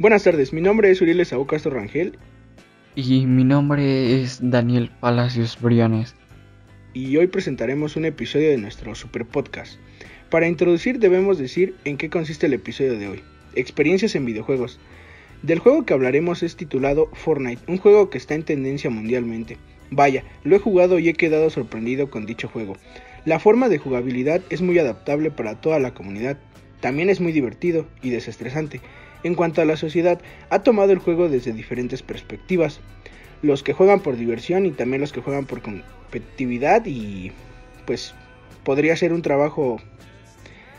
Buenas tardes, mi nombre es Uriel Esaú Castro Rangel. Y mi nombre es Daniel Palacios Briones. Y hoy presentaremos un episodio de nuestro super podcast. Para introducir debemos decir en qué consiste el episodio de hoy. Experiencias en videojuegos. Del juego que hablaremos es titulado Fortnite, un juego que está en tendencia mundialmente. Vaya, lo he jugado y he quedado sorprendido con dicho juego. La forma de jugabilidad es muy adaptable para toda la comunidad. También es muy divertido y desestresante en cuanto a la sociedad, ha tomado el juego desde diferentes perspectivas. Los que juegan por diversión y también los que juegan por competitividad y pues podría ser un trabajo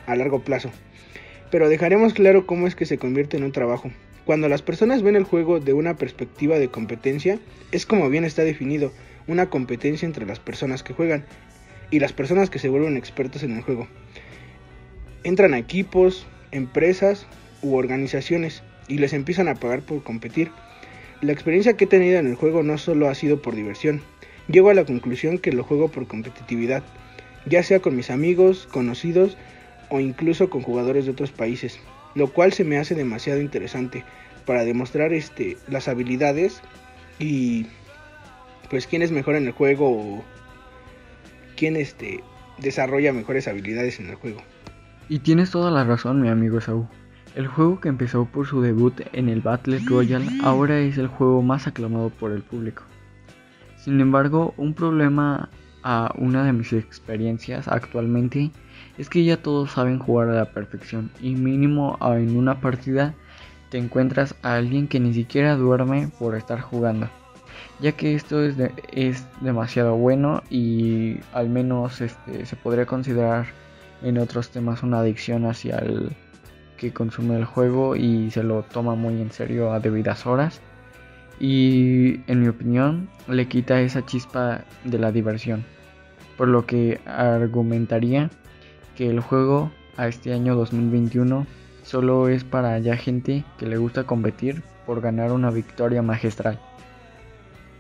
a largo plazo. Pero dejaremos claro cómo es que se convierte en un trabajo. Cuando las personas ven el juego de una perspectiva de competencia, es como bien está definido, una competencia entre las personas que juegan y las personas que se vuelven expertos en el juego. Entran a equipos, empresas u organizaciones y les empiezan a pagar por competir. La experiencia que he tenido en el juego no solo ha sido por diversión, llego a la conclusión que lo juego por competitividad, ya sea con mis amigos, conocidos o incluso con jugadores de otros países, lo cual se me hace demasiado interesante para demostrar este, las habilidades y pues quién es mejor en el juego o quién este, desarrolla mejores habilidades en el juego. Y tienes toda la razón, mi amigo Saúl. El juego que empezó por su debut en el Battle Royale ahora es el juego más aclamado por el público. Sin embargo, un problema a una de mis experiencias actualmente es que ya todos saben jugar a la perfección y mínimo en una partida te encuentras a alguien que ni siquiera duerme por estar jugando, ya que esto es, demasiado bueno y al menos este, se podría considerar en otros temas una adicción hacia el que consume el juego y se lo toma muy en serio a debidas horas. Y en mi opinión le quita esa chispa de la diversión. Por lo que argumentaría que el juego a este año 2021 solo es para ya gente que le gusta competir por ganar una victoria magistral.